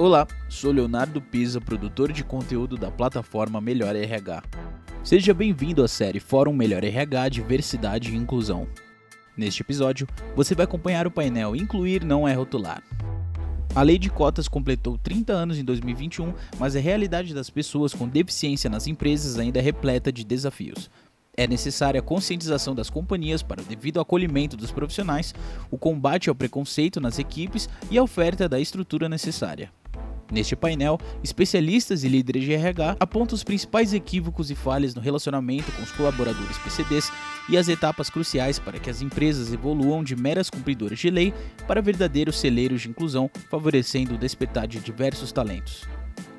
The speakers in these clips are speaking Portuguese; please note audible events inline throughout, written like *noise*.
Olá, sou Leonardo Pisa, produtor de conteúdo da plataforma Melhor RH. Seja bem-vindo à série Fórum Melhor RH Diversidade e Inclusão. Neste episódio, você vai acompanhar o painel Incluir não é rotular. A lei de cotas completou 30 anos em 2021, mas a realidade das pessoas com deficiência nas empresas ainda é repleta de desafios. É necessária a conscientização das companhias para o devido acolhimento dos profissionais, o combate ao preconceito nas equipes e a oferta da estrutura necessária. Neste painel, especialistas e líderes de RH apontam os principais equívocos e falhas no relacionamento com os colaboradores PCDs e as etapas cruciais para que as empresas evoluam de meras cumpridoras de lei para verdadeiros celeiros de inclusão, favorecendo o despertar de diversos talentos.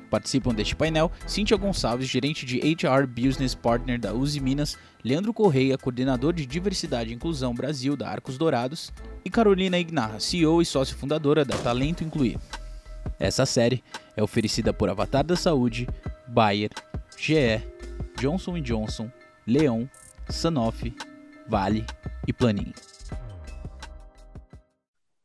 Participam deste painel Cíntia Gonçalves, gerente de HR Business Partner da Uzi Minas, Leandro Correia, coordenador de Diversidade e Inclusão Brasil da Arcos Dourados, e Carolina Ignarra, CEO e sócio fundadora da Talento Incluir. Essa série é oferecida por Avatar da Saúde, Bayer, GE, Johnson Johnson, Leon, Sanofi, Vale e Planin.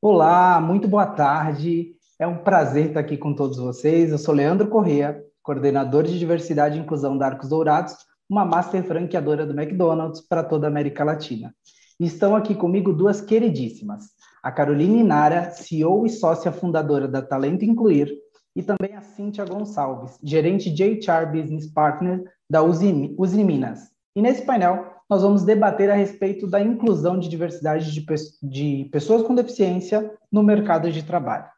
Olá, muito boa tarde. É um prazer estar aqui com todos vocês. Eu sou Leandro Corrêa, coordenador de Diversidade e Inclusão da Arcos Dourados, uma master franqueadora do McDonald's para toda a América Latina. Estão aqui comigo duas queridíssimas, a Caroline Inara, CEO e sócia fundadora da Talento Incluir, e também a Cíntia Gonçalves, gerente de HR Business Partner da Uzi, Uzi Minas. E nesse painel, nós vamos debater a respeito da inclusão de diversidade de, de pessoas com deficiência no mercado de trabalho.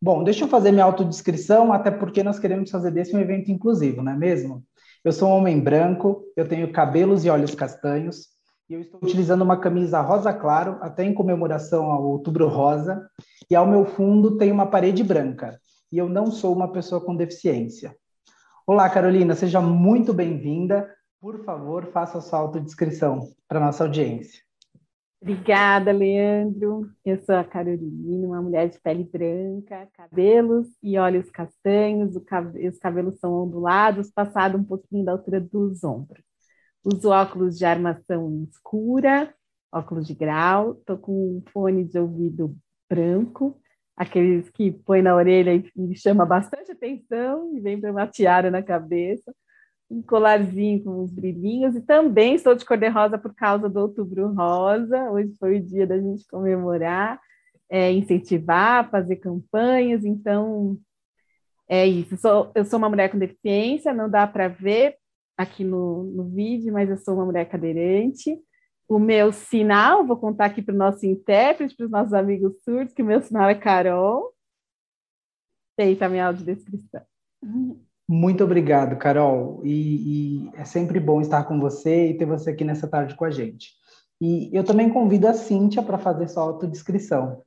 Bom, deixa eu fazer minha autodescrição, até porque nós queremos fazer desse um evento inclusivo, não é mesmo? Eu sou um homem branco, eu tenho cabelos e olhos castanhos, e eu estou utilizando uma camisa rosa claro, até em comemoração ao Outubro Rosa, e ao meu fundo tem uma parede branca. E eu não sou uma pessoa com deficiência. Olá, Carolina, seja muito bem-vinda. Por favor, faça a sua autodescrição para a nossa audiência. Obrigada, Leandro. Eu sou a Carolina, uma mulher de pele branca, cabelos e olhos castanhos, os cabelos são ondulados, passado um pouquinho da altura dos ombros. Uso óculos de armação escura, óculos de grau, estou com um fone de ouvido branco, aqueles que põe na orelha e chama bastante atenção e vem para uma tiara na cabeça, um colarzinho com uns brilhinhos e também estou de cor-de-rosa por causa do Outubro Rosa. Hoje foi o dia da gente comemorar, é, incentivar, fazer campanhas. Então, é isso. Sou, eu sou uma mulher com deficiência, não dá para ver aqui no, no vídeo, mas eu sou uma mulher cadeirante. O meu sinal, vou contar aqui para o nosso intérprete, para os nossos amigos surdos, que o meu sinal é Carol. Feita a minha audiodescrição. Muito obrigado, Carol. E, e, é sempre bom estar com você e ter você aqui nessa tarde com a gente. E eu também convido a Cíntia para fazer sua autodescrição.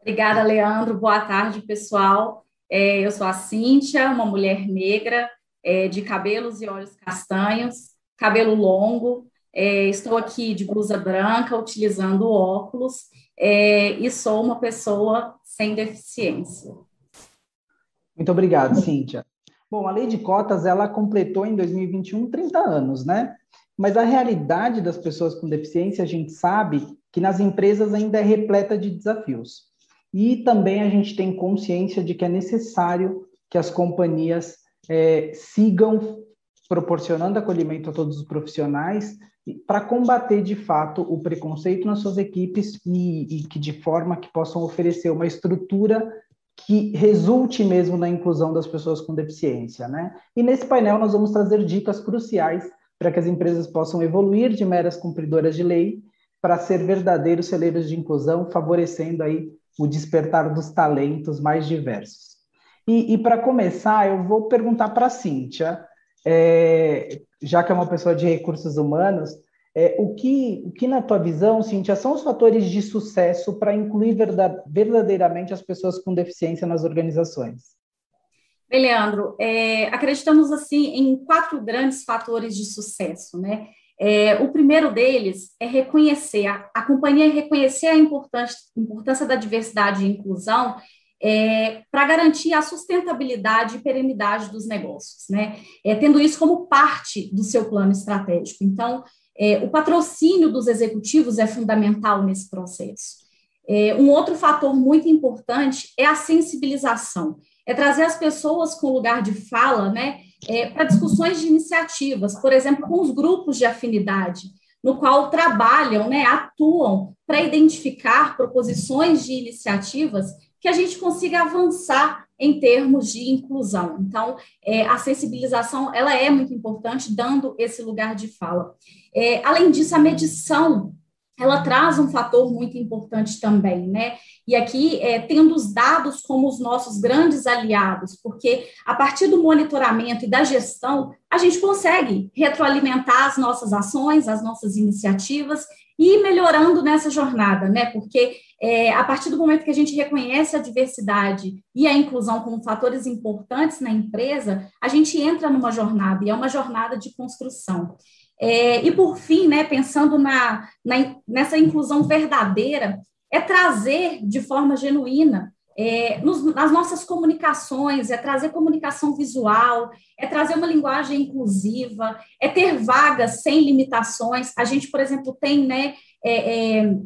Obrigada, Leandro. Boa tarde, pessoal. É, eu sou a Cíntia, uma mulher negra, é, de cabelos e olhos castanhos, cabelo longo. É, estou aqui de blusa branca, utilizando óculos, é, e sou uma pessoa sem deficiência. Muito obrigado, Cíntia. Bom, a lei de cotas, ela completou em 2021 30 anos, né? Mas a realidade das pessoas com deficiência, a gente sabe que nas empresas ainda é repleta de desafios. E também a gente tem consciência de que é necessário que as companhias é, sigam proporcionando acolhimento a todos os profissionais para combater de fato o preconceito nas suas equipes e, e, que de forma que possam oferecer uma estrutura que resulte mesmo na inclusão das pessoas com deficiência, né? E nesse painel nós vamos trazer dicas cruciais para que as empresas possam evoluir de meras cumpridoras de lei para ser verdadeiros celeiros de inclusão, favorecendo aí o despertar dos talentos mais diversos. E, e para começar, eu vou perguntar para a Cíntia, é, já que é uma pessoa de recursos humanos, é, o, que, o que, na tua visão, Cíntia, são os fatores de sucesso para incluir verdade, verdadeiramente as pessoas com deficiência nas organizações? Bem, Leandro, é, acreditamos assim em quatro grandes fatores de sucesso, né? É, o primeiro deles é reconhecer, a, a companhia reconhecer a importância, importância da diversidade e inclusão é, para garantir a sustentabilidade e perenidade dos negócios, né? É, tendo isso como parte do seu plano estratégico. Então, é, o patrocínio dos executivos é fundamental nesse processo. É, um outro fator muito importante é a sensibilização, é trazer as pessoas com lugar de fala, né, é, para discussões de iniciativas, por exemplo, com os grupos de afinidade, no qual trabalham, né, atuam para identificar proposições de iniciativas que a gente consiga avançar em termos de inclusão. Então, é, a sensibilização ela é muito importante, dando esse lugar de fala. É, além disso, a medição ela traz um fator muito importante também, né? E aqui, é, tendo os dados como os nossos grandes aliados, porque a partir do monitoramento e da gestão, a gente consegue retroalimentar as nossas ações, as nossas iniciativas e ir melhorando nessa jornada, né? Porque é, a partir do momento que a gente reconhece a diversidade e a inclusão como fatores importantes na empresa, a gente entra numa jornada, e é uma jornada de construção. É, e por fim, né, pensando na, na, nessa inclusão verdadeira, é trazer de forma genuína é, nos, nas nossas comunicações, é trazer comunicação visual, é trazer uma linguagem inclusiva, é ter vagas sem limitações. A gente, por exemplo, tem né, é, é,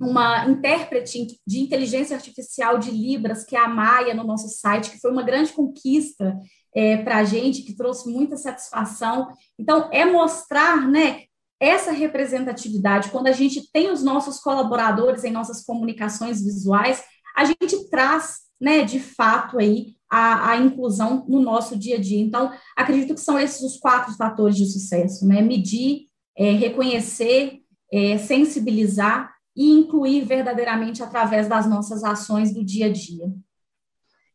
uma intérprete de inteligência artificial de Libras, que é a Maia, no nosso site, que foi uma grande conquista é, para a gente, que trouxe muita satisfação. Então, é mostrar né, essa representatividade. Quando a gente tem os nossos colaboradores em nossas comunicações visuais, a gente traz, né, de fato, aí a, a, inclusão no nosso dia a dia. Então, acredito que são esses os quatro fatores de sucesso, né? Medir, é, reconhecer, é, sensibilizar e incluir verdadeiramente através das nossas ações do dia a dia.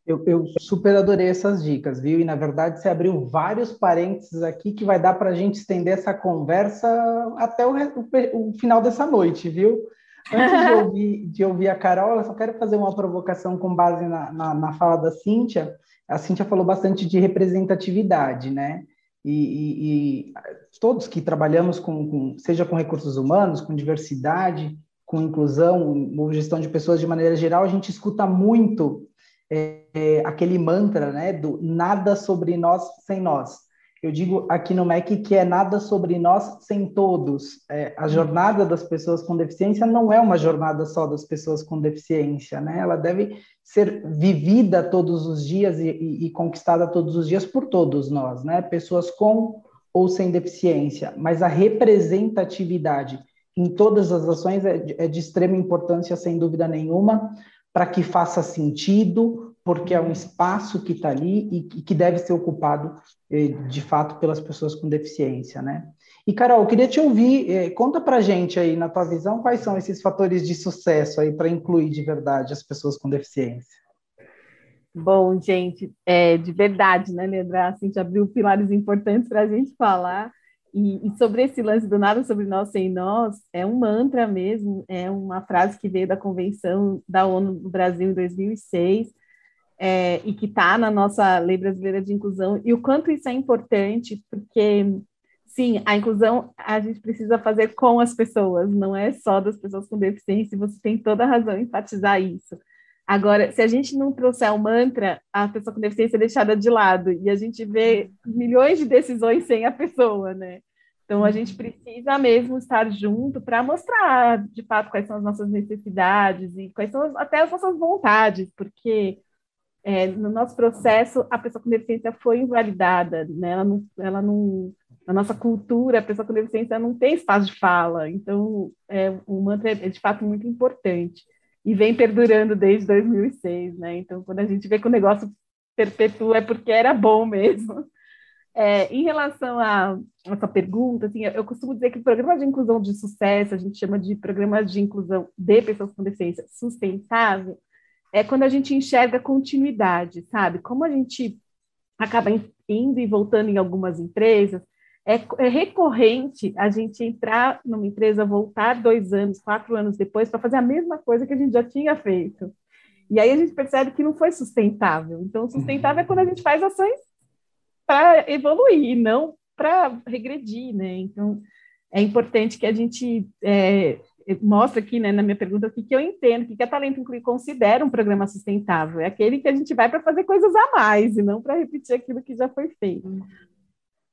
Eu, eu, super adorei essas dicas, viu? E na verdade você abriu vários parênteses aqui que vai dar para a gente estender essa conversa até o, o, o, final dessa noite, viu? Antes de *laughs* ouvir, de ouvir a Carol, eu só quero fazer uma provocação com base na, na, na fala da Cíntia. A Cíntia falou bastante de representatividade, né? E, e, e todos que trabalhamos com, com, seja com recursos humanos, com diversidade, com inclusão, ou gestão de pessoas de maneira geral, a gente escuta muito é, aquele mantra, né, do nada sobre nós sem nós. Eu digo aqui no MEC que é nada sobre nós sem todos. É, a jornada das pessoas com deficiência não é uma jornada só das pessoas com deficiência, né? Ela deve ser vivida todos os dias e, e, e conquistada todos os dias por todos nós, né? Pessoas com ou sem deficiência, mas a representatividade em todas as ações é, é de extrema importância, sem dúvida nenhuma, para que faça sentido, porque é um espaço que está ali e que deve ser ocupado eh, de fato pelas pessoas com deficiência, né? E Carol, queria te ouvir, eh, conta para gente aí na tua visão quais são esses fatores de sucesso aí para incluir de verdade as pessoas com deficiência. Bom, gente, é, de verdade, né, Leandra? Assim, já abriu pilares importantes para a gente falar. E, e, sobre esse lance do nada sobre nós sem nós, é um mantra mesmo, é uma frase que veio da Convenção da ONU do Brasil em 2006, é, e que está na nossa Lei Brasileira de Inclusão, e o quanto isso é importante, porque, sim, a inclusão a gente precisa fazer com as pessoas, não é só das pessoas com deficiência, e você tem toda a razão em enfatizar isso. Agora, se a gente não trouxer o mantra, a pessoa com deficiência é deixada de lado e a gente vê milhões de decisões sem a pessoa, né? Então, a gente precisa mesmo estar junto para mostrar, de fato, quais são as nossas necessidades e quais são até as nossas vontades, porque é, no nosso processo, a pessoa com deficiência foi invalidada, né? Ela não, ela não, na nossa cultura, a pessoa com deficiência não tem espaço de fala. Então, é, o mantra é, é de fato muito importante e vem perdurando desde 2006, né? Então, quando a gente vê que o negócio perpetua é porque era bom mesmo. É, em relação a essa pergunta, assim, eu, costumo dizer que o programa de inclusão de sucesso, a gente chama de programa de inclusão de pessoas com deficiência sustentável, é quando a gente enxerga continuidade, sabe? Como a gente acaba indo e voltando em algumas empresas, é, é, recorrente a gente entrar numa empresa, voltar dois anos, quatro anos depois, para fazer a mesma coisa que a gente já tinha feito. E aí a gente percebe que não foi sustentável. Então, sustentável é quando a gente faz ações para evoluir, não para regredir, né? Então, é importante que a gente é, mostre aqui, né, na minha pergunta, o que, que eu entendo, o que, que a Talento Inclui considera um programa sustentável. É aquele que a gente vai para fazer coisas a mais e não para repetir aquilo que já foi feito.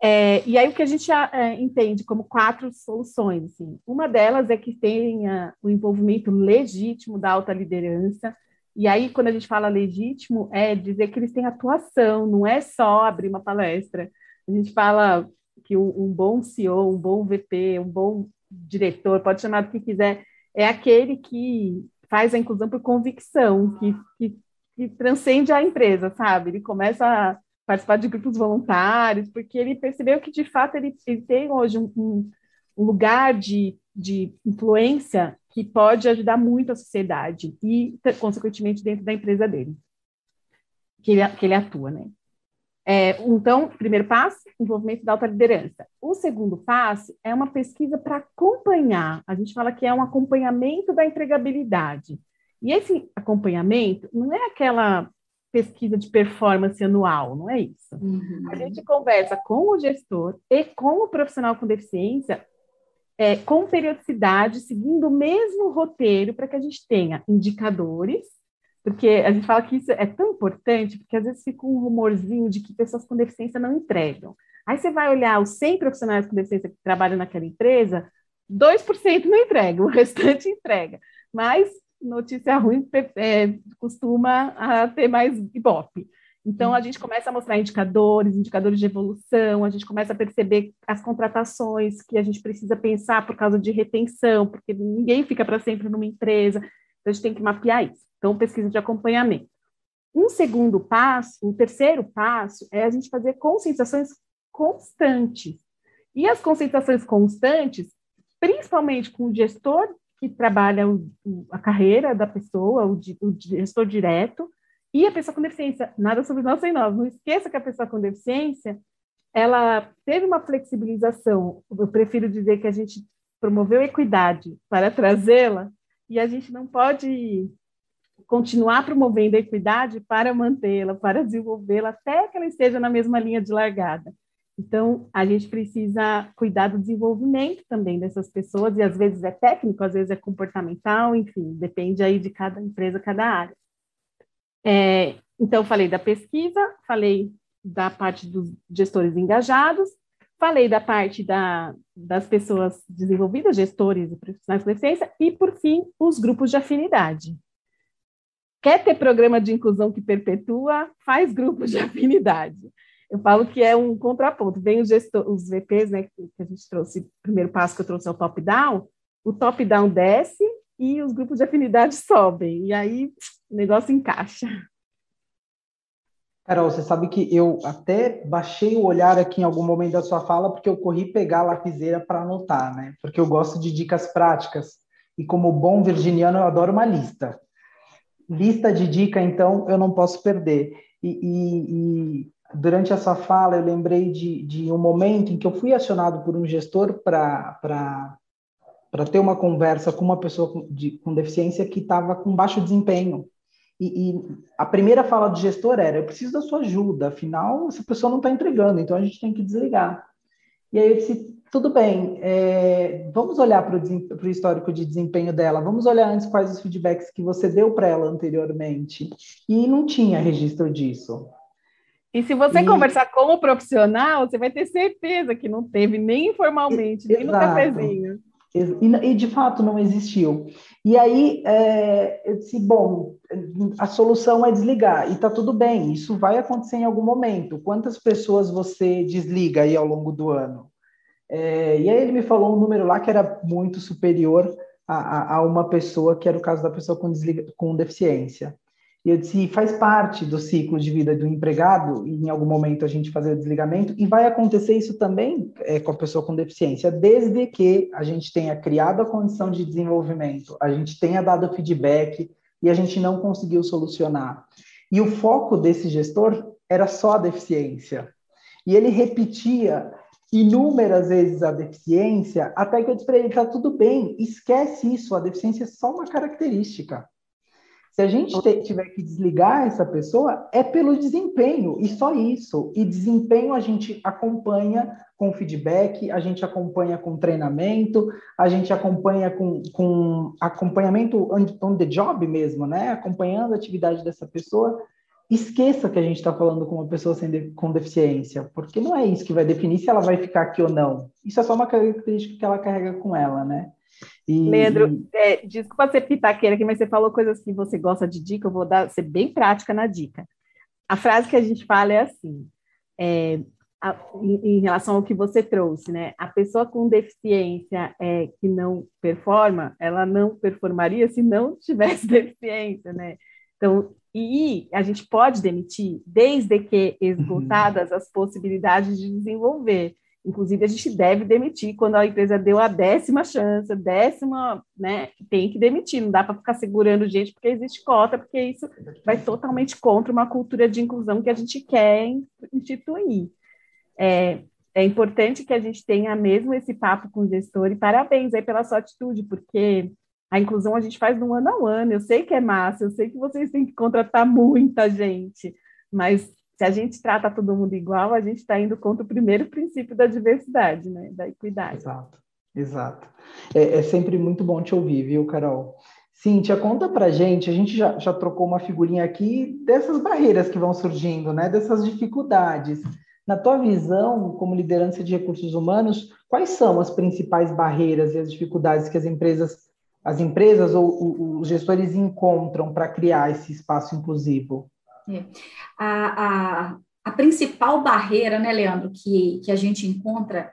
É, e aí o que a gente é, entende como quatro soluções, assim. uma delas é que tenha o envolvimento legítimo da alta liderança, e aí quando a gente fala legítimo, é dizer que eles têm atuação, não é só abrir uma palestra. A gente fala que um, um bom CEO, um bom VP, um bom diretor, pode chamar do que quiser, é aquele que faz a inclusão por convicção, que, que, que transcende a empresa, sabe? Ele começa a participar de grupos voluntários, porque ele percebeu que, de fato, ele, ele tem hoje um, um, lugar de, de influência que pode ajudar muito a sociedade e, consequentemente, dentro da empresa dele, que ele, que ele atua, né? É, então, primeiro passo, envolvimento da alta liderança. O segundo passo é uma pesquisa para acompanhar. A gente fala que é um acompanhamento da empregabilidade. E esse acompanhamento não é aquela pesquisa de performance anual, não é isso. Uhum. A gente conversa com o gestor e com o profissional com deficiência é, com periodicidade, seguindo o mesmo roteiro, para que a gente tenha indicadores, porque a gente fala que isso é tão importante, porque às vezes fica um rumorzinho de que pessoas com deficiência não entregam. Aí você vai olhar os 100 profissionais com deficiência que trabalham naquela empresa, 2% não entregam, *laughs* o restante entrega. Mas notícia ruim é, costuma a ter mais ibope. Então, a gente começa a mostrar indicadores, indicadores de evolução, a gente começa a perceber as contratações que a gente precisa pensar por causa de retenção, porque ninguém fica para sempre numa empresa, então a gente tem que mapear isso. Então, pesquisa de acompanhamento. Um segundo passo, um terceiro passo, é a gente fazer conscientizações constantes. E as conscientizações constantes, principalmente com o gestor que trabalha o, a carreira da pessoa, o, o, gestor direto, e a pessoa com deficiência. Nada sobre nós sem nós. Não esqueça que a pessoa com deficiência, ela teve uma flexibilização. Eu prefiro dizer que a gente promoveu equidade para trazê-la, e a gente não pode continuar promovendo a equidade para mantê-la, para desenvolvê-la, até que ela esteja na mesma linha de largada. Então, a gente precisa cuidar do desenvolvimento também dessas pessoas, e às vezes é técnico, às vezes é comportamental, enfim, depende aí de cada empresa, cada área. É, então, falei da pesquisa, falei da parte dos gestores engajados, falei da parte da, das pessoas desenvolvidas, gestores e profissionais de deficiência, e, por fim, os grupos de afinidade. Quer ter programa de inclusão que perpetua? Faz grupos de *laughs* afinidade eu falo que é um contraponto. Vem os, gestor, os VPs, né, que a gente trouxe, o primeiro passo que eu trouxe é o top-down, o top-down desce e os grupos de afinidade *laughs* sobem, e aí o negócio encaixa. Carol, você sabe que eu até baixei o olhar aqui em algum momento da sua fala, porque eu corri pegar a lapiseira para anotar, né? Porque eu gosto de dicas práticas. E como bom virginiano, eu adoro uma lista. Lista de dica, então, eu não posso perder. E, e, e durante essa fala, eu lembrei de, de um momento em que eu fui acionado por um gestor para ter uma conversa com uma pessoa com, de, com deficiência que estava com baixo desempenho. E, e, a primeira fala do gestor era: eu preciso da sua ajuda, afinal, essa pessoa não está entregando, então a gente tem que desligar. E aí eu disse: tudo bem, é, vamos olhar para o histórico de desempenho dela, vamos olhar antes quais os feedbacks que você deu para ela anteriormente. E não tinha registro disso. E se você e... conversar com o profissional, você vai ter certeza que não teve nem informalmente, nem no cafezinho. E, e, de fato não existiu. E aí é, eu disse: bom, a solução é desligar, e está tudo bem, isso vai acontecer em algum momento. Quantas pessoas você desliga aí ao longo do ano? É, e aí ele me falou um número lá que era muito superior a, a, a uma pessoa, que era o caso da pessoa com, desliga, com deficiência. E eu disse, faz parte do ciclo de vida do empregado, em algum momento a gente fazer o desligamento, e vai acontecer isso também é, com a pessoa com deficiência, desde que a gente tenha criado a condição de desenvolvimento, a gente tenha dado feedback e a gente não conseguiu solucionar. E o foco desse gestor era só a deficiência. E ele repetia inúmeras vezes a deficiência, até que eu disse para ele: tá tudo bem, esquece isso, a deficiência é só uma característica. Se a gente te, tiver que desligar essa pessoa, é pelo desempenho, e só isso. E desempenho a gente acompanha com feedback, a gente acompanha com treinamento, a gente acompanha com, com acompanhamento on, on the job mesmo, né? Acompanhando a atividade dessa pessoa. esqueça que a gente está falando com uma pessoa de, com deficiência, porque não é isso que vai definir se ela vai ficar aqui ou não. Isso é só uma característica que ela carrega com ela, né? E, Leandro, é, desculpa ser pitaqueira aqui, mas você falou coisas que você gosta de dica, eu vou dar, ser bem prática na dica. A frase que a gente fala é assim, é, a, em, em, relação ao que você trouxe, né? A pessoa com deficiência é, que não performa, ela não performaria se não tivesse *laughs* deficiência, né? Então, e a gente pode demitir desde que esgotadas as possibilidades de desenvolver. Inclusive, a gente deve demitir quando a empresa deu a décima chance, a décima, né? Tem que demitir, não dá para ficar segurando gente porque existe cota, porque isso vai totalmente contra uma cultura de inclusão que a gente quer instituir. É, é importante que a gente tenha mesmo esse papo com o gestor e parabéns aí pela sua atitude, porque a inclusão a gente faz no ano ao ano. Eu sei que é massa, eu sei que vocês têm que contratar muita gente, mas se a gente trata todo mundo igual, a gente está indo contra o primeiro princípio da diversidade, né? Da equidade. Exato, exato. É, é sempre muito bom te ouvir, viu, Carol? Cíntia, conta pra gente, a gente já, já trocou uma figurinha aqui dessas barreiras que vão surgindo, né? Dessas dificuldades. Na tua visão, como liderança de recursos humanos, quais são as principais barreiras e as dificuldades que as empresas as empresas ou os gestores encontram para criar esse espaço inclusivo? É. A, a, a, principal barreira, né, Leandro, que, que a gente encontra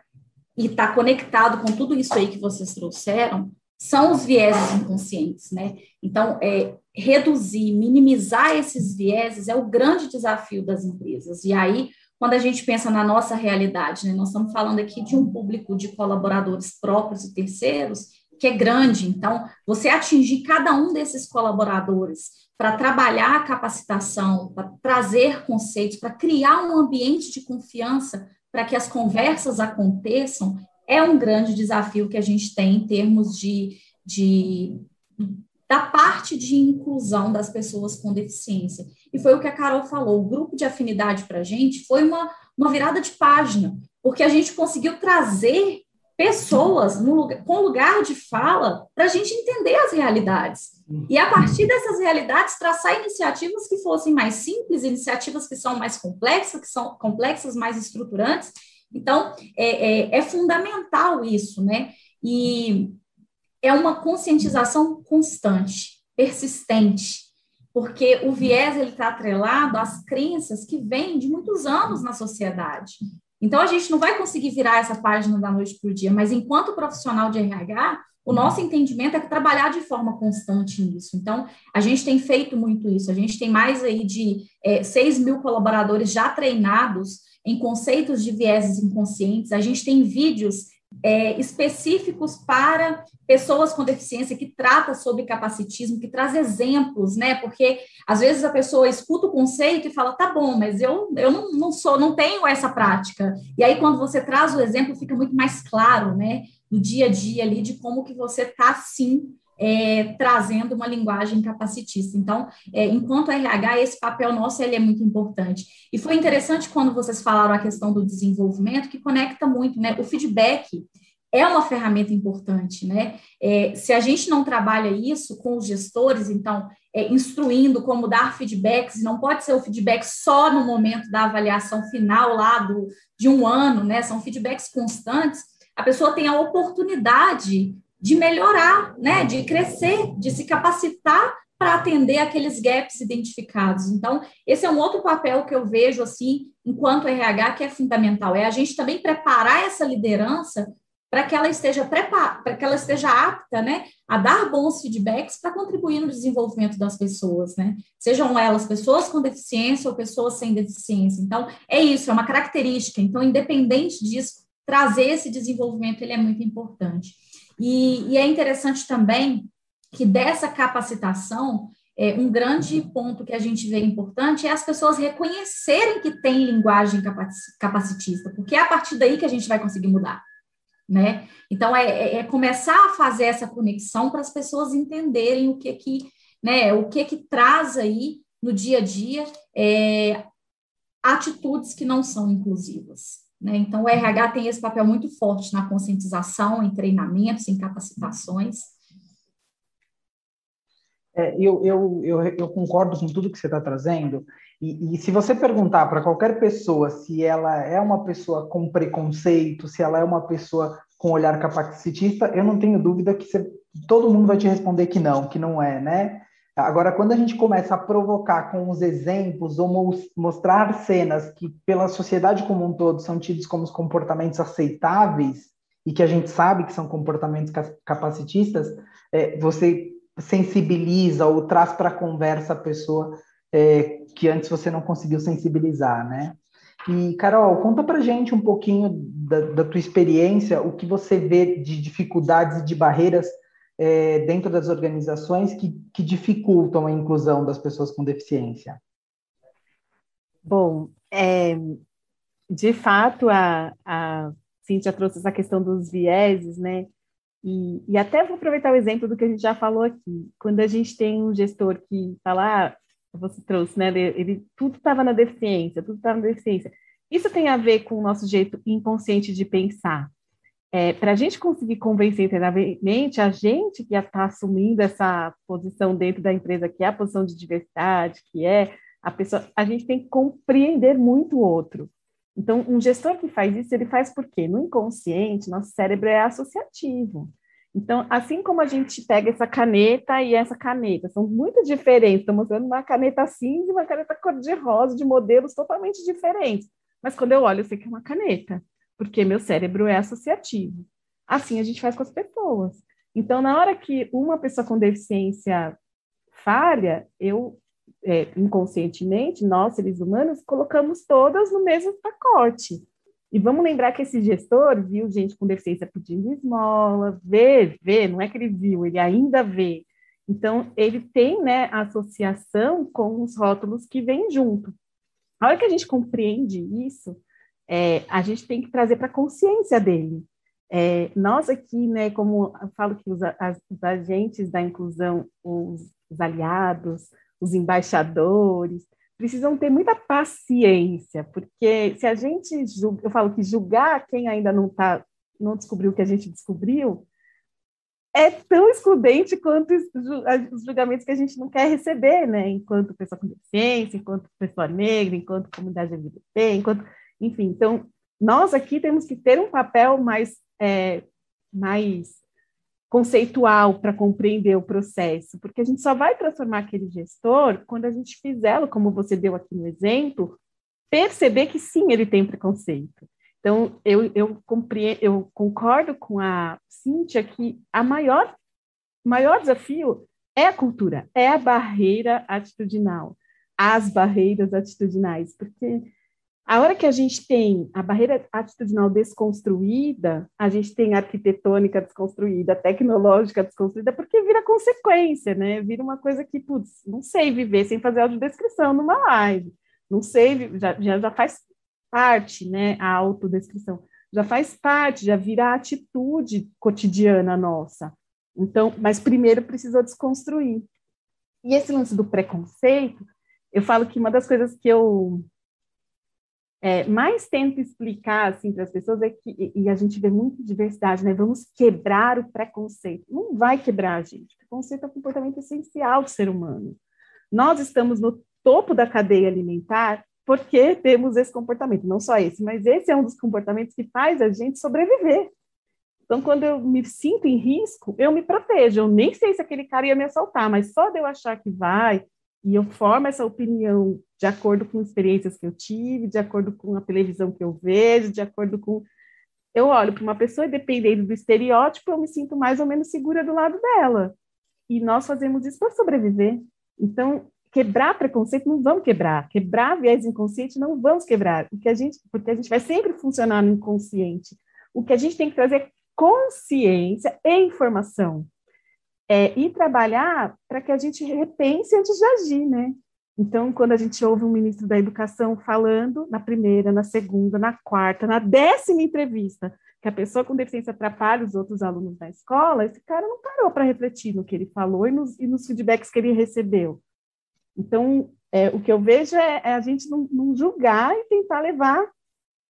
e está conectado com tudo isso aí que vocês trouxeram, são os vieses inconscientes, né? Então, é, reduzir, minimizar esses vieses é o grande desafio das empresas. E aí, quando a gente pensa na nossa realidade, né, nós estamos falando aqui de um público de colaboradores próprios e terceiros, que é grande. Então, você atingir cada um desses colaboradores para trabalhar a capacitação, para trazer conceitos, para criar um ambiente de confiança para que as conversas aconteçam, é um grande desafio que a gente tem em termos de, de da parte de inclusão das pessoas com deficiência. E foi o que a Carol falou: o grupo de afinidade para a gente foi uma, uma virada de página, porque a gente conseguiu trazer pessoas lugar, com lugar de fala para a gente entender as realidades. E a partir dessas realidades, traçar iniciativas que fossem mais simples, iniciativas que são mais complexas, que são complexas, mais estruturantes. Então, é, é, é fundamental isso, né? E é uma conscientização constante, persistente, porque o viés ele está atrelado às crenças que vêm de muitos anos na sociedade. Então, a gente não vai conseguir virar essa página da noite para o dia, mas enquanto profissional de RH, o nosso entendimento é trabalhar de forma constante nisso. Então, a gente tem feito muito isso. A gente tem mais aí de é, 6 mil colaboradores já treinados em conceitos de vieses inconscientes. A gente tem vídeos é, específicos para pessoas com deficiência que trata sobre capacitismo, que traz exemplos, né? Porque às vezes a pessoa escuta o conceito e fala, tá bom, mas eu, eu não, não sou, não tenho essa prática. E aí, quando você traz o exemplo, fica muito mais claro, né? No dia a dia ali, de como que você está sim é, trazendo uma linguagem capacitista. Então, é, enquanto RH, esse papel nosso ele é muito importante. E foi interessante quando vocês falaram a questão do desenvolvimento, que conecta muito, né? O feedback é uma ferramenta importante, né? É, se a gente não trabalha isso com os gestores, então, é, instruindo como dar feedbacks, não pode ser o feedback só no momento da avaliação final lá do, de um ano, né? São feedbacks constantes. A pessoa tem a oportunidade de melhorar, né? De crescer, de se capacitar para atender aqueles gaps identificados. Então, esse é um outro papel que eu vejo assim, enquanto RH, que é fundamental, é a gente também preparar essa liderança para que ela esteja para que ela esteja apta, né, a dar bons feedbacks para contribuir no desenvolvimento das pessoas, né? Sejam elas pessoas com deficiência ou pessoas sem deficiência. Então, é isso, é uma característica. Então, independente disso, trazer esse desenvolvimento ele é muito importante. E, e é interessante também que dessa capacitação, é, um grande ponto que a gente vê importante é as pessoas reconhecerem que tem linguagem capacitista, porque é a partir daí que a gente vai conseguir mudar né? Então é, é, é começar a fazer essa conexão para as pessoas entenderem o que que, né? O que que traz aí no dia a dia é, atitudes que não são inclusivas. Né? Então, o RH tem esse papel muito forte na conscientização, em treinamentos, em capacitações. É, eu, eu, eu, eu, concordo com tudo que você está trazendo, E, e se você perguntar para qualquer pessoa se ela é uma pessoa com preconceito, se ela é uma pessoa com olhar capacitista, eu não tenho dúvida que você, todo mundo vai te responder que não, que não é, né? Agora, quando a gente começa a provocar com os exemplos ou mostrar cenas que, pela sociedade como um todo, são tidos como os comportamentos aceitáveis e que a gente sabe que são comportamentos capacitistas, é, você sensibiliza ou traz para a conversa a pessoa é, que antes você não conseguiu sensibilizar, né? E, Carol, conta para gente um pouquinho da, da, tua experiência, o que você vê de dificuldades e de barreiras é, dentro das organizações que, que dificultam a inclusão das pessoas com deficiência. Bom, é, de fato, a, a Cíntia trouxe essa questão dos vieses, né? E, e, até vou aproveitar o exemplo do que a gente já falou aqui. Quando a gente tem um gestor que fala, ah, você trouxe, né? Ele, tudo estava na deficiência, tudo estava na deficiência. Isso tem a ver com o nosso jeito inconsciente de pensar. É, Para a gente conseguir convencer internamente, a gente que está assumindo essa posição dentro da empresa, que é a posição de diversidade, que é a pessoa, a gente tem que compreender muito o outro. Então, um gestor que faz isso, ele faz por quê? No inconsciente, nosso cérebro é associativo. Então, assim como a gente pega essa caneta e essa caneta, são muito diferentes. Estou mostrando uma caneta cinza e uma caneta cor-de-rosa, de modelos totalmente diferentes. Mas quando eu olho, eu sei que é uma caneta, porque meu cérebro é associativo. Assim a gente faz com as pessoas. Então, na hora que uma pessoa com deficiência falha, eu, é, inconscientemente, nós, seres humanos, colocamos todas no mesmo pacote. E vamos lembrar que esse gestor viu gente com deficiência pedindo esmola, vê, vê, não é que ele viu, ele ainda vê. Então, ele tem né, associação com os rótulos que vêm junto. A hora que a gente compreende isso, é, a gente tem que trazer para a consciência dele. É, nós aqui, né, como eu falo que os, as, os agentes da inclusão, os, os aliados, os embaixadores, precisam ter muita paciência, porque se a gente julga, eu falo que julgar quem ainda não tá, não descobriu o que a gente descobriu, é tão excludente quanto os julgamentos que a gente não quer receber, né? Enquanto pessoa com deficiência, enquanto pessoa negra, enquanto comunidade LGBT, enquanto, enfim. Então, nós aqui temos que ter um papel mais, é, mais conceitual para compreender o processo, porque a gente só vai transformar aquele gestor quando a gente fizer, como você deu aqui no exemplo, perceber que sim, ele tem preconceito. Então, eu, eu, eu concordo com a Cíntia que a maior, maior desafio é a cultura, é a barreira atitudinal, as barreiras atitudinais, porque a hora que a gente tem a barreira atitudinal desconstruída, a gente tem a arquitetônica desconstruída, a tecnológica desconstruída, porque vira consequência, né? Vira uma coisa que, putz, não sei viver sem fazer audiodescrição numa live, não sei, já, já, já faz parte, né? A autodescrição já faz parte, já vira atitude cotidiana nossa. Então, mas primeiro precisou desconstruir. E esse lance do preconceito, eu falo que uma das coisas que eu é, mais tento explicar assim para as pessoas é que e a gente vê muita diversidade, né? Vamos quebrar o preconceito. Não vai quebrar, gente. O preconceito é um comportamento essencial do ser humano. Nós estamos no topo da cadeia alimentar porque temos esse comportamento, não só esse, mas esse é um dos comportamentos que faz a gente sobreviver. Então, quando eu me sinto em risco, eu me protejo. Eu nem sei se aquele cara ia me assaltar, mas só de eu achar que vai, e eu formo essa opinião de acordo com experiências que eu tive, de acordo com a televisão que eu vejo, de acordo com. Eu olho para uma pessoa e, dependendo do estereótipo, eu me sinto mais ou menos segura do lado dela. E nós fazemos isso para sobreviver. Então, quebrar preconceito não vamos quebrar. Quebrar viés inconsciente não vamos quebrar. O que a gente, porque a gente vai sempre funcionar no inconsciente. O que a gente tem que trazer é consciência e informação. É, e trabalhar para que a gente repense antes de agir, né? Então, quando a gente ouve um ministro da Educação falando na primeira, na segunda, na quarta, na décima entrevista, que a pessoa com deficiência atrapalha os outros alunos da escola, esse cara não parou para refletir no que ele falou e nos, e nos, feedbacks que ele recebeu. Então, é, o que eu vejo é, é a gente não, não, julgar e tentar levar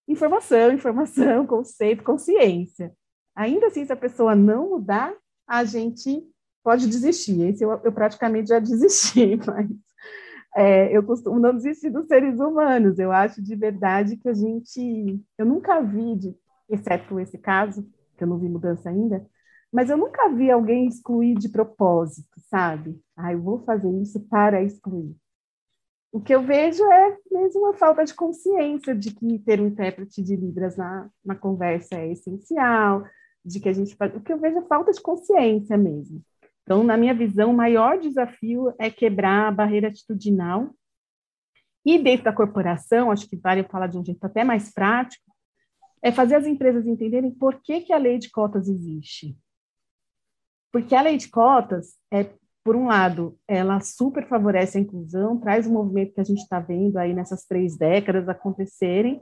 informação, informação, conceito, consciência. Ainda assim, se a pessoa não mudar, a gente pode desistir. Esse eu, eu praticamente já *laughs* desisti, mas é, eu costumo não desistir dos seres humanos. Eu acho de verdade que a gente. Eu nunca vi, de, exceto esse caso, que eu não vi mudança ainda, mas eu nunca vi alguém excluir de propósito, sabe? Ah, eu vou fazer isso para excluir. O que eu vejo é mesmo uma falta de consciência de que ter um intérprete de Libras na, na conversa é essencial, de que a gente faz. O que eu vejo é falta de consciência mesmo. Então, na minha visão, o maior desafio é quebrar a barreira atitudinal. E dentro da corporação, acho que vale falar de um jeito até mais prático, é fazer as empresas entenderem por que, que a lei de cotas existe. Porque a lei de cotas é, por um lado, ela super favorece a inclusão, traz o movimento que a gente está vendo aí nessas três décadas acontecerem,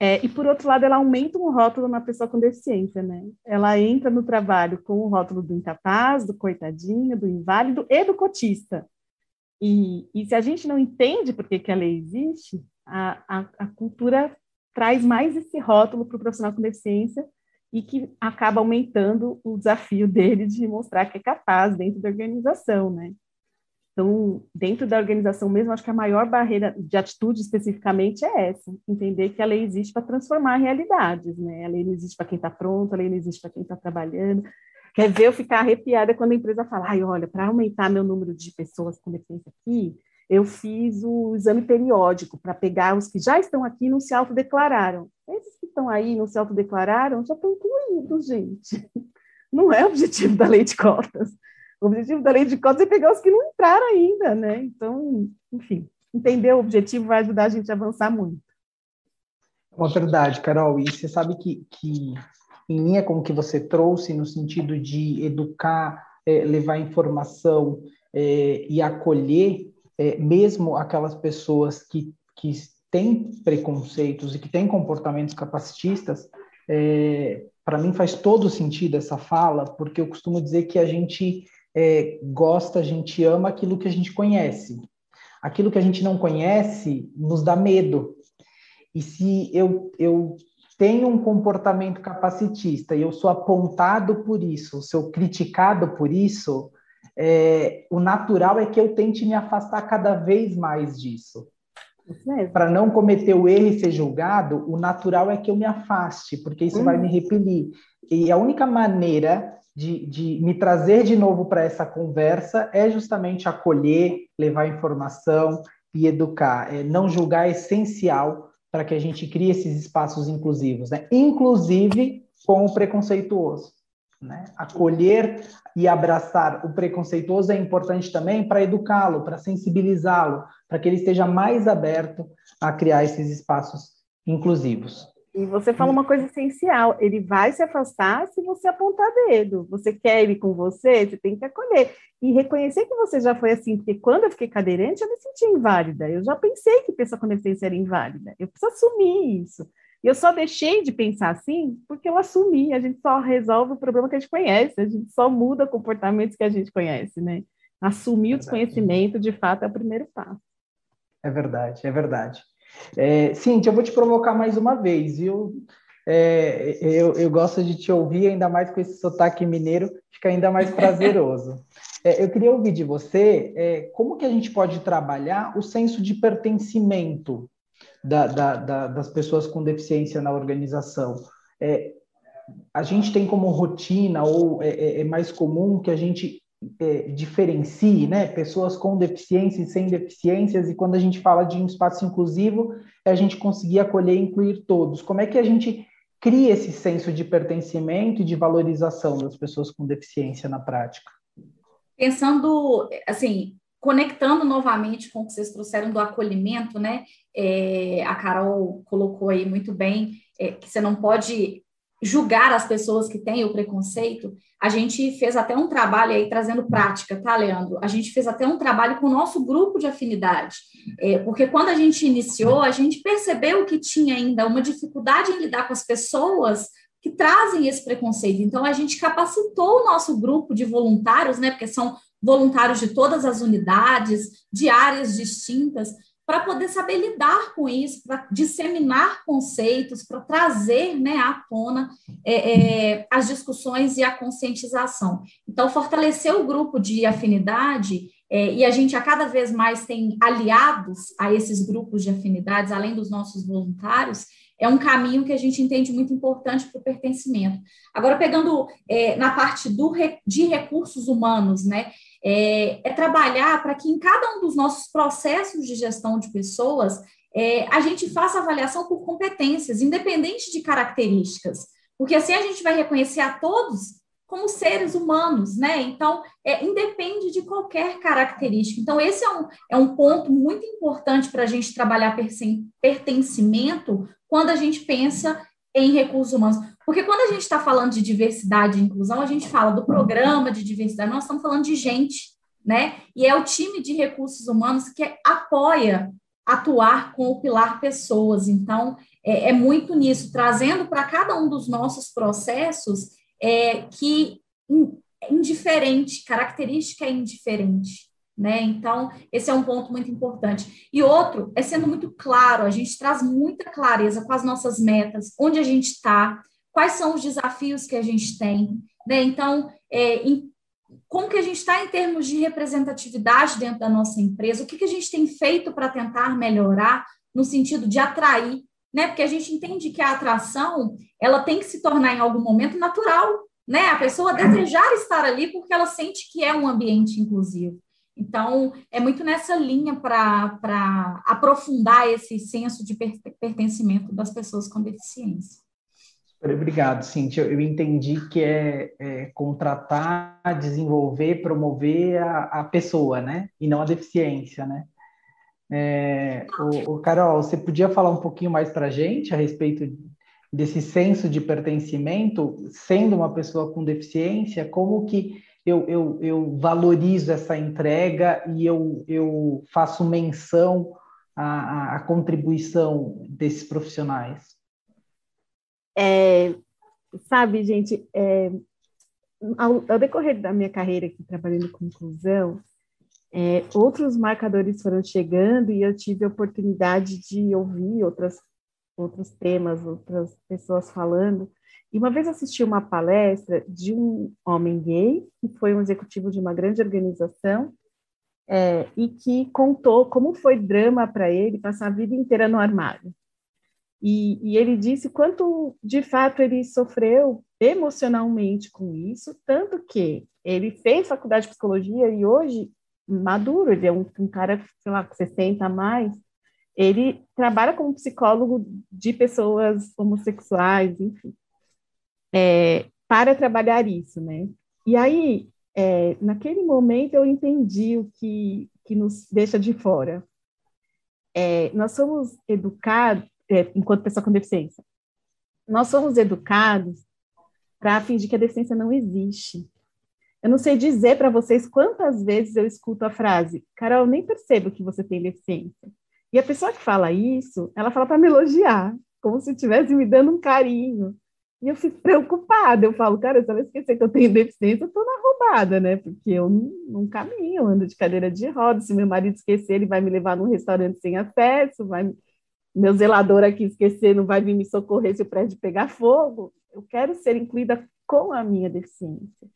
é, e por outro lado, ela aumenta um rótulo na pessoa com deficiência, né? Ela entra no trabalho com o rótulo do incapaz, do coitadinho, do inválido e do cotista. E, e se a gente não entende por que, que a lei existe, a, a, a cultura traz mais esse rótulo para o profissional com deficiência e que acaba aumentando o desafio dele de mostrar que é capaz dentro da organização, né? Então, dentro da organização mesmo, acho que a maior barreira de atitude especificamente é essa, entender que a lei existe para transformar realidades, né? A lei não existe para quem está pronto, a lei não existe para quem está trabalhando. Quer ver eu ficar arrepiada quando a empresa fala, ai, olha, para aumentar meu número de pessoas com deficiência aqui, eu fiz o exame periódico para pegar os que já estão aqui e não se autodeclararam. Esses que estão aí e não se autodeclararam já estão incluídos, gente. Não é o objetivo da lei de cotas. O objetivo da lei de cotas é pegar os que não entraram ainda, né? Então, enfim, entender o objetivo vai ajudar a gente a avançar muito. É uma verdade, Carol. E você sabe que, que em linha com o que você trouxe, no sentido de educar, é, levar informação é, e acolher é, mesmo aquelas pessoas que, que têm preconceitos e que têm comportamentos capacitistas, é, para mim faz todo sentido essa fala, porque eu costumo dizer que a gente é, gosta, a gente ama aquilo que a gente conhece. Aquilo que a gente não conhece nos dá medo. E se eu, eu tenho um comportamento capacitista e eu sou apontado por isso, sou criticado por isso, é, o natural é que eu tente me afastar cada vez mais disso. Para não cometer o erro e ser julgado, o natural é que eu me afaste, porque isso vai me repelir. E a única maneira de, de me trazer de novo para essa conversa é justamente acolher, levar informação e educar. É, não julgar é essencial para que a gente crie esses espaços inclusivos, né? inclusive com o preconceituoso. Né? Acolher e abraçar o preconceituoso é importante também para educá-lo, para sensibilizá-lo, para que ele esteja mais aberto a criar esses espaços inclusivos. E você fala uma coisa essencial: ele vai se afastar se você apontar dedo. Você quer ele com você, você tem que acolher. E reconhecer que você já foi assim, porque quando eu fiquei cadeirante, eu me senti inválida. Eu já pensei que pessoa com deficiência era inválida. Eu preciso assumir isso. E eu só deixei de pensar assim porque eu assumi. A gente só resolve o problema que a gente conhece, a gente só muda comportamentos que a gente conhece, né? Assumir o desconhecimento, de fato, é o primeiro passo. É verdade, é verdade. É, Cintia, eu vou te provocar mais uma vez, viu? É, eu, eu gosto de te ouvir, ainda mais com esse sotaque mineiro, fica ainda mais prazeroso. *laughs* É, eu queria ouvir de você é, como que a gente pode trabalhar o senso de pertencimento da, da, da, das pessoas com deficiência na organização. É, a gente tem como rotina, ou é, é, é mais comum que a gente é, diferencie né, pessoas com deficiência e sem deficiências, e quando a gente fala de um espaço inclusivo, é a gente conseguir acolher e incluir todos. Como é que a gente cria esse senso de pertencimento e de valorização das pessoas com deficiência na prática? Pensando, assim, conectando novamente com o que vocês trouxeram do acolhimento, né? É, a Carol colocou aí muito bem é, que você não pode julgar as pessoas que têm o preconceito, a gente fez até um trabalho aí trazendo prática, tá, Leandro? A gente fez até um trabalho com o nosso grupo de afinidade, é, porque quando a gente iniciou, a gente percebeu que tinha ainda uma dificuldade em lidar com as pessoas que trazem esse preconceito. Então, a gente capacitou o nosso grupo de voluntários, né, porque são voluntários de todas as unidades, de áreas distintas, para poder saber lidar com isso, para disseminar conceitos, para trazer né, à tona é, é, as discussões e a conscientização. Então, fortalecer o grupo de afinidade é, e a gente a cada vez mais tem aliados a esses grupos de afinidades, além dos nossos voluntários, é um caminho que a gente entende muito importante para o pertencimento. Agora, pegando é, na parte do, de recursos humanos, né, é, é trabalhar para que em cada um dos nossos processos de gestão de pessoas, é, a gente faça avaliação por competências, independente de características, porque assim a gente vai reconhecer a todos como seres humanos, né? Então, é, independe de qualquer característica. Então, esse é um, é um ponto muito importante para a gente trabalhar pertencimento quando a gente pensa em recursos humanos. Porque quando a gente está falando de diversidade e inclusão, a gente fala do programa de diversidade, nós estamos falando de gente, né? E é o time de recursos humanos que apoia atuar com o pilar pessoas. Então, é, é muito nisso, trazendo para cada um dos nossos processos é, que indiferente, característica é indiferente. Né? Então, esse é um ponto muito importante. E outro é sendo muito claro, a gente traz muita clareza com as nossas metas, onde a gente está, quais são os desafios que a gente tem. Né? Então, é, em, como que a gente está em termos de representatividade dentro da nossa empresa, o que, que a gente tem feito para tentar melhorar no sentido de atrair né? Porque a gente entende que a atração ela tem que se tornar em algum momento natural, né? A pessoa desejar estar ali porque ela sente que é um ambiente inclusivo. Então, é muito nessa linha para aprofundar esse senso de pertencimento das pessoas com deficiência. Obrigado, Cintia. Eu entendi que é, é contratar, desenvolver, promover a, a, pessoa, né? E não a deficiência, né? É, o, o, Carol, você podia falar um pouquinho mais para a gente a respeito desse senso de pertencimento, sendo uma pessoa com deficiência, como que eu, eu, eu valorizo essa entrega e eu, eu faço menção à, à contribuição desses profissionais? É, sabe, gente, é, ao, ao, decorrer da minha carreira aqui trabalhando com inclusão, é, outros marcadores foram chegando e eu tive a oportunidade de ouvir outras, outros temas, outras pessoas falando. E uma vez assisti uma palestra de um homem gay, que foi um executivo de uma grande organização, é, e que contou como foi drama para ele passar a vida inteira no armário. E, e, ele disse quanto de fato ele sofreu emocionalmente com isso, tanto que ele fez faculdade de psicologia e hoje maduro, ele é um, um cara, sei lá, 60 a mais, ele trabalha como psicólogo de pessoas homossexuais, enfim, é, para trabalhar isso, né? E aí, é, naquele momento, eu entendi o que, que nos deixa de fora. É, nós somos educados, é, enquanto pessoa com deficiência, nós somos educados para fingir que a deficiência não existe. Eu não sei dizer para vocês quantas vezes eu escuto a frase, Carol, nem percebo que você tem deficiência. E a pessoa que fala isso, ela fala para me elogiar, como se estivesse me dando um carinho. E eu fico preocupada, eu falo, cara, se ela esquecer que eu tenho deficiência, eu estou na roubada, né? Porque eu não, caminho, ando de cadeira de rodas. Se meu marido esquecer, ele vai me levar num restaurante sem acesso, vai meu zelador aqui esquecer, não vai vir me socorrer se o prédio pegar fogo. Eu quero ser incluída com a minha deficiência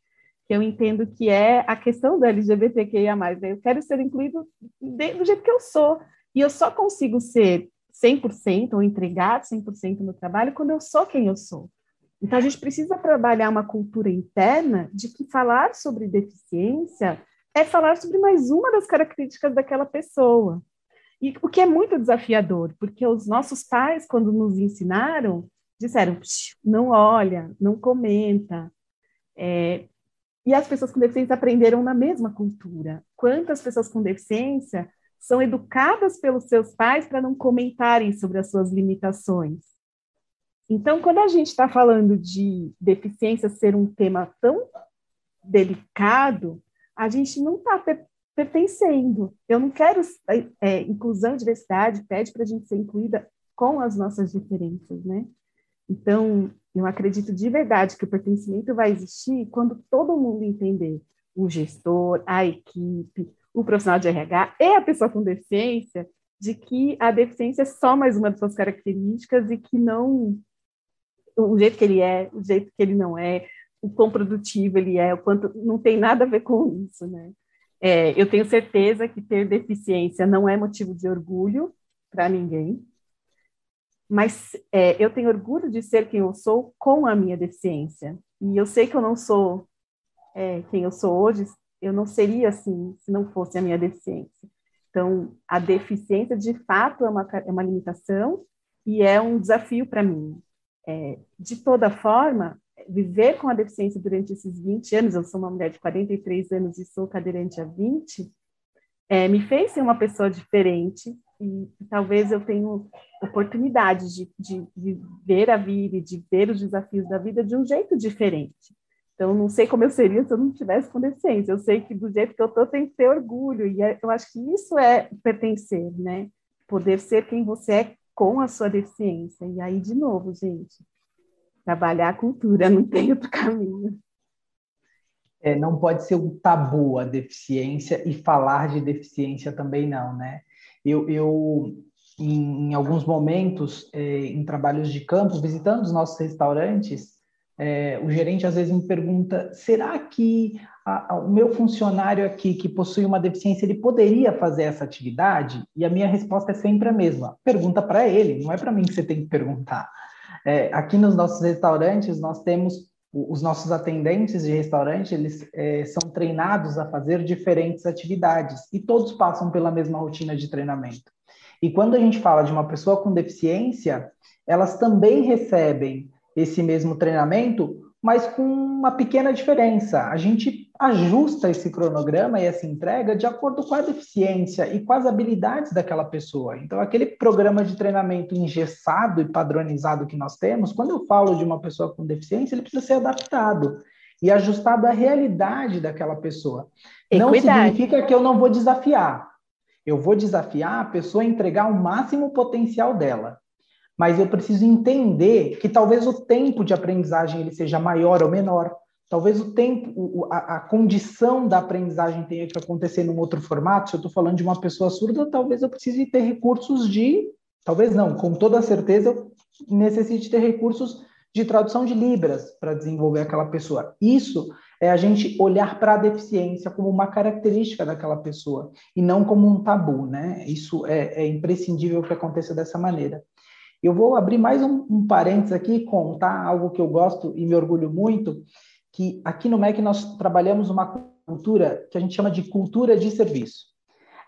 que eu entendo que é a questão do LGBTQIA+. Né? Eu quero ser incluído do jeito que eu sou. E eu só consigo ser 100% ou entregar 100% no trabalho quando eu sou quem eu sou. Então, a gente precisa trabalhar uma cultura interna de que falar sobre deficiência é falar sobre mais uma das características daquela pessoa. E o que é muito desafiador, porque os nossos pais, quando nos ensinaram, disseram: não olha, não comenta, é, e as pessoas com deficiência aprenderam na mesma cultura. Quantas pessoas com deficiência são educadas pelos seus pais para não comentarem sobre as suas limitações? Então, quando a gente está falando de deficiência ser um tema tão delicado, a gente não está pertencendo. Eu não quero. É, inclusão e diversidade pede para a gente ser incluída com as nossas diferenças, né? Então, eu acredito de verdade que o pertencimento vai existir quando todo mundo entender o gestor, a equipe, o profissional de RH e a pessoa com deficiência, de que a deficiência é só mais uma das suas características e que não o jeito que ele é, o jeito que ele não é, o quão produtivo ele é, o quanto não tem nada a ver com isso, né? É, eu tenho certeza que ter deficiência não é motivo de orgulho para ninguém, mas é, eu tenho orgulho de ser quem eu sou com a minha deficiência. E eu sei que eu não sou é, quem eu sou hoje, eu não seria assim se não fosse a minha deficiência. Então, a deficiência, de fato, é uma, é uma limitação e é um desafio para mim. É, de toda forma, viver com a deficiência durante esses 20 anos, eu sou uma mulher de 43 anos e sou cadeirante há 20, é, me fez ser uma pessoa diferente e, talvez eu tenha oportunidade de, de, de, ver a vida e de ver os desafios da vida de um jeito diferente. Então, não sei como eu seria se eu não tivesse com deficiência. Eu sei que do jeito que eu estou, tem que ter orgulho. E é, eu acho que isso é pertencer, né? Poder ser quem você é com a sua deficiência. E aí, de novo, gente, trabalhar a cultura, não tem outro caminho. É, não pode ser um tabu a deficiência e falar de deficiência também não, né? Eu, eu em, em alguns momentos, é, em trabalhos de campo, visitando os nossos restaurantes, é, o gerente às vezes me pergunta: será que a, a, o meu funcionário aqui que possui uma deficiência ele poderia fazer essa atividade? E a minha resposta é sempre a mesma: pergunta para ele, não é para mim que você tem que perguntar. É, aqui nos nossos restaurantes nós temos os nossos atendentes de restaurante eles é, são treinados a fazer diferentes atividades e todos passam pela mesma rotina de treinamento. E quando a gente fala de uma pessoa com deficiência, elas também recebem esse mesmo treinamento, mas com uma pequena diferença. A gente ajusta esse cronograma e essa entrega de acordo com a deficiência e com as habilidades daquela pessoa. Então, aquele programa de treinamento engessado e padronizado que nós temos, quando eu falo de uma pessoa com deficiência, ele precisa ser adaptado e ajustado à realidade daquela pessoa. Não significa que eu não vou desafiar. Eu vou desafiar a pessoa a entregar o máximo potencial dela mas eu preciso entender que talvez o tempo de aprendizagem ele seja maior ou menor, talvez o tempo, a, condição da aprendizagem tenha que acontecer num outro formato. Se eu estou falando de uma pessoa surda, talvez eu precise ter recursos de, talvez não, com toda certeza eu necessite ter recursos de tradução de libras para desenvolver aquela pessoa. Isso é a gente olhar para a deficiência como uma característica daquela pessoa e não como um tabu, né? Isso é, é imprescindível que aconteça dessa maneira. Eu vou abrir mais um, um parênteses aqui contar algo que eu gosto e me orgulho muito, que aqui no MEC nós trabalhamos uma cultura que a gente chama de cultura de serviço.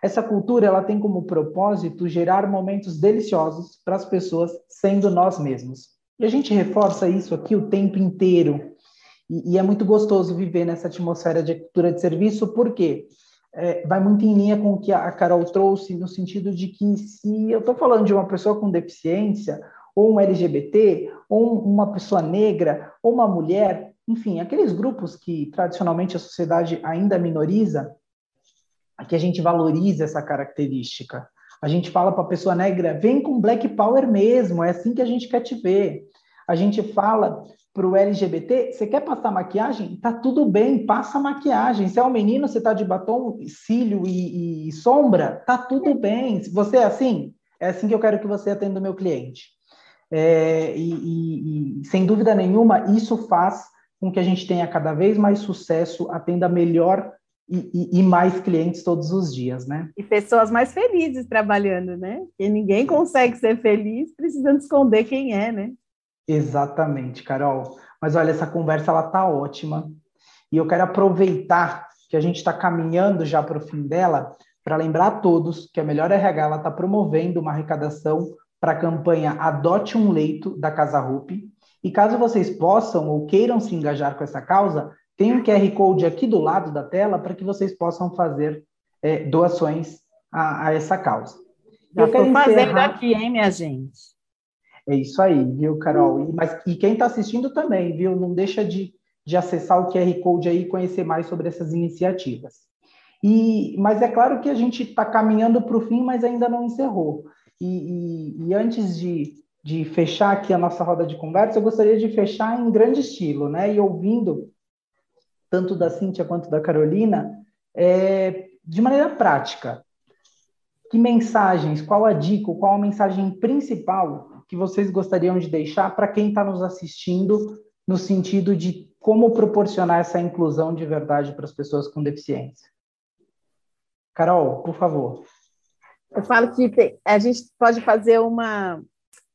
Essa cultura ela tem como propósito gerar momentos deliciosos para as pessoas sendo nós mesmos. E a gente reforça isso aqui o tempo inteiro. E, e é muito gostoso viver nessa atmosfera de cultura de serviço? Porque é, vai muito em linha com o que a Carol trouxe, no sentido de que se eu estou falando de uma pessoa com deficiência, ou um LGBT, ou uma pessoa negra, ou uma mulher, enfim, aqueles grupos que tradicionalmente a sociedade ainda minoriza, que a gente valoriza essa característica. A gente fala para a pessoa negra, vem com Black Power mesmo, é assim que a gente quer te ver. A gente fala para o LGBT, você quer passar maquiagem? Tá tudo bem, passa maquiagem. Se é um menino, você tá de batom, cílio e, e, sombra, tá tudo bem. Se você é assim, é assim que eu quero que você atenda o meu cliente. É, e, e, e, sem dúvida nenhuma, isso faz com que a gente tenha cada vez mais sucesso, atenda melhor e, mais clientes todos os dias, né? E pessoas mais felizes trabalhando, né? Porque ninguém consegue ser feliz precisando esconder quem é, né? Exatamente, Carol. Mas olha, essa conversa ela tá ótima e eu quero aproveitar que a gente está caminhando já para o fim dela para lembrar a todos que a Melhor RH está promovendo uma arrecadação para a campanha Adote um Leito da Casa Rupi. E caso vocês possam ou queiram se engajar com essa causa, tem um QR Code aqui do lado da tela para que vocês possam fazer é, doações a, a, essa causa. Já estou fazendo aqui, hein, minha gente? É isso aí, viu, Carol? E, mas, e quem está assistindo também, viu? Não deixa de, de acessar o QR Code aí e conhecer mais sobre essas iniciativas. E, mas é claro que a gente está caminhando para o fim, mas ainda não encerrou. E, e, e, antes de, de fechar aqui a nossa roda de conversa, eu gostaria de fechar em grande estilo, né? E ouvindo, tanto da Cíntia quanto da Carolina, é, de maneira prática. Que mensagens, qual a dica, qual a mensagem principal que vocês gostariam de deixar para quem está nos assistindo, no sentido de como proporcionar essa inclusão de verdade para as pessoas com deficiência? Carol, por favor. Eu falo que a gente pode fazer uma.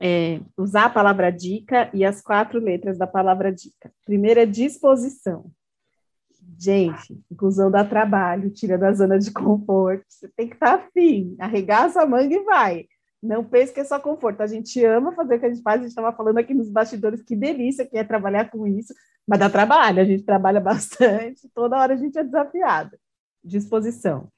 É, usar a palavra dica e as quatro letras da palavra dica. Primeira, disposição. Gente, inclusão dá trabalho, tira da zona de conforto. Você tem que estar tá afim, arregaça a manga e vai. Não pense que é só conforto. A gente ama fazer o que a gente faz. A gente estava falando aqui nos bastidores que delícia que é trabalhar com isso, mas dá trabalho. A gente trabalha *laughs* bastante, toda hora a gente é desafiada. Disposição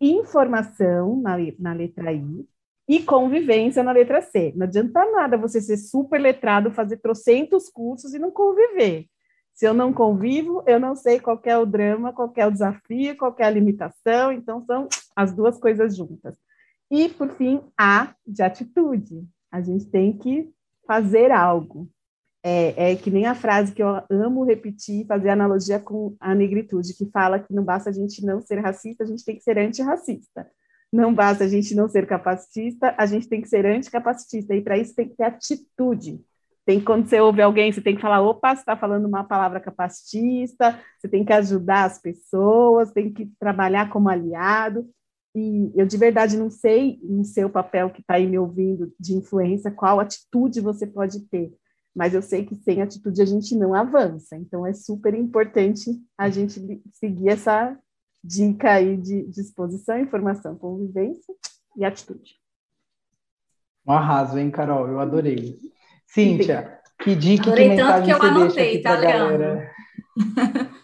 informação na, na letra I e convivência na letra C. Não adianta nada você ser super letrado, fazer trocentos cursos e não conviver. Se eu não convivo, eu não sei qual é o drama, qual é o desafio, qual é a limitação, então são as duas coisas juntas. E, por fim, A de atitude. A gente tem que fazer algo. É, é, que nem a frase que eu amo repetir, fazer analogia com a negritude, que fala que não basta a gente não ser racista, a gente tem que ser antirracista. Não basta a gente não ser capacitista, a gente tem que ser anticapacitista. E para isso tem que ter atitude. Tem quando você ouve alguém, você tem que falar, opa, você está falando uma palavra capacitista, você tem que ajudar as pessoas, tem que trabalhar como aliado. E eu de verdade não sei, no seu papel que está aí me ouvindo de influência, qual atitude você pode ter mas eu sei que sem atitude a gente não avança. Então é super importante a gente seguir essa dica aí de disposição, informação, convivência e atitude. Um arraso, hein, Carol? Eu adorei. Cíntia, que dica adorei que tanto que eu anotei, tá, Leandro? *laughs*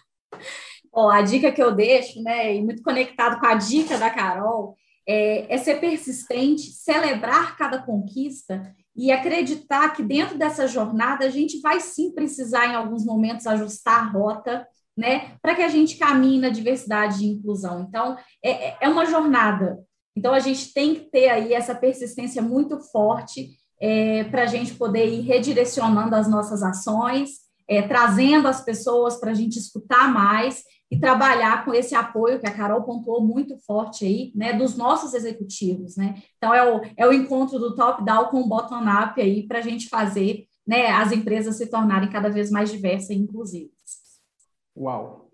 Ó, a dica que eu deixo, né, e muito conectado com a dica da Carol, é, é ser persistente, celebrar cada conquista e acreditar que dentro dessa jornada a gente vai sim precisar, em alguns momentos, ajustar a rota, né, para que a gente caminhe na diversidade e inclusão. Então, é, é, é uma jornada. Então, a gente tem que ter aí essa persistência muito forte é, para a gente poder ir redirecionando as nossas ações, é, trazendo as pessoas para a gente escutar mais e trabalhar com esse apoio que a Carol pontuou muito forte aí, né, dos nossos executivos, né? Então é o, é o encontro do top-down com o bottom-up aí para a gente fazer, né, as empresas se tornarem cada vez mais diversas e inclusivas. Uau!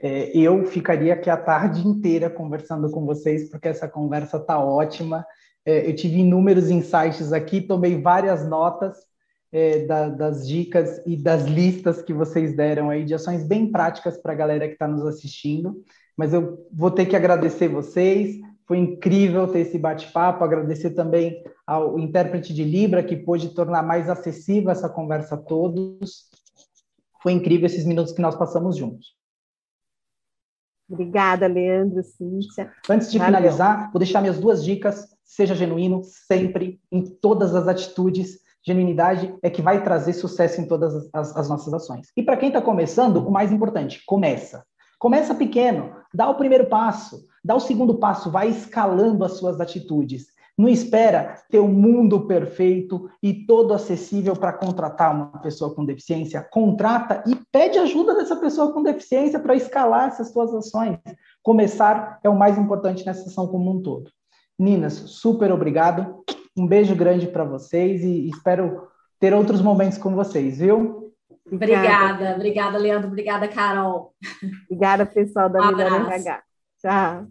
É, eu ficaria aqui a tarde inteira conversando com vocês, porque essa conversa está ótima. É, eu tive inúmeros insights aqui, tomei várias notas, é, da, das dicas e das listas que vocês deram aí de ações bem práticas para a galera que está nos assistindo. Mas eu vou ter que agradecer vocês. Foi incrível ter esse bate-papo. Agradecer também ao intérprete de Libra que pôde tornar mais acessível essa conversa a todos. Foi incrível esses minutos que nós passamos juntos. Obrigada, Leandro, Cíntia. Antes de Valeu. finalizar, vou deixar minhas duas dicas. Seja genuíno sempre, em todas as atitudes Genuinidade é que vai trazer sucesso em todas as, as nossas ações. E para quem está começando, o mais importante, começa. Começa pequeno, dá o primeiro passo, dá o segundo passo, vai escalando as suas atitudes. Não espera ter o um mundo perfeito e todo acessível para contratar uma pessoa com deficiência. Contrata e pede ajuda dessa pessoa com deficiência para escalar essas suas ações. Começar é o mais importante nessa ação como um todo. Ninas, super obrigado. Um beijo grande para vocês e espero ter outros momentos com vocês, viu? Obrigada, obrigada, Leandro. Obrigada, Carol. Obrigada, pessoal da um Melhor RH. Tchau.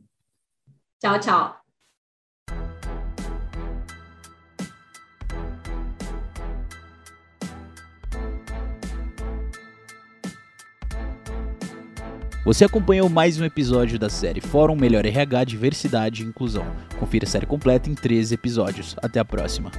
Tchau, tchau. Você acompanhou mais um episódio da série Fórum Melhor RH Diversidade e Inclusão. Confira a série completa em 13 episódios. Até a próxima.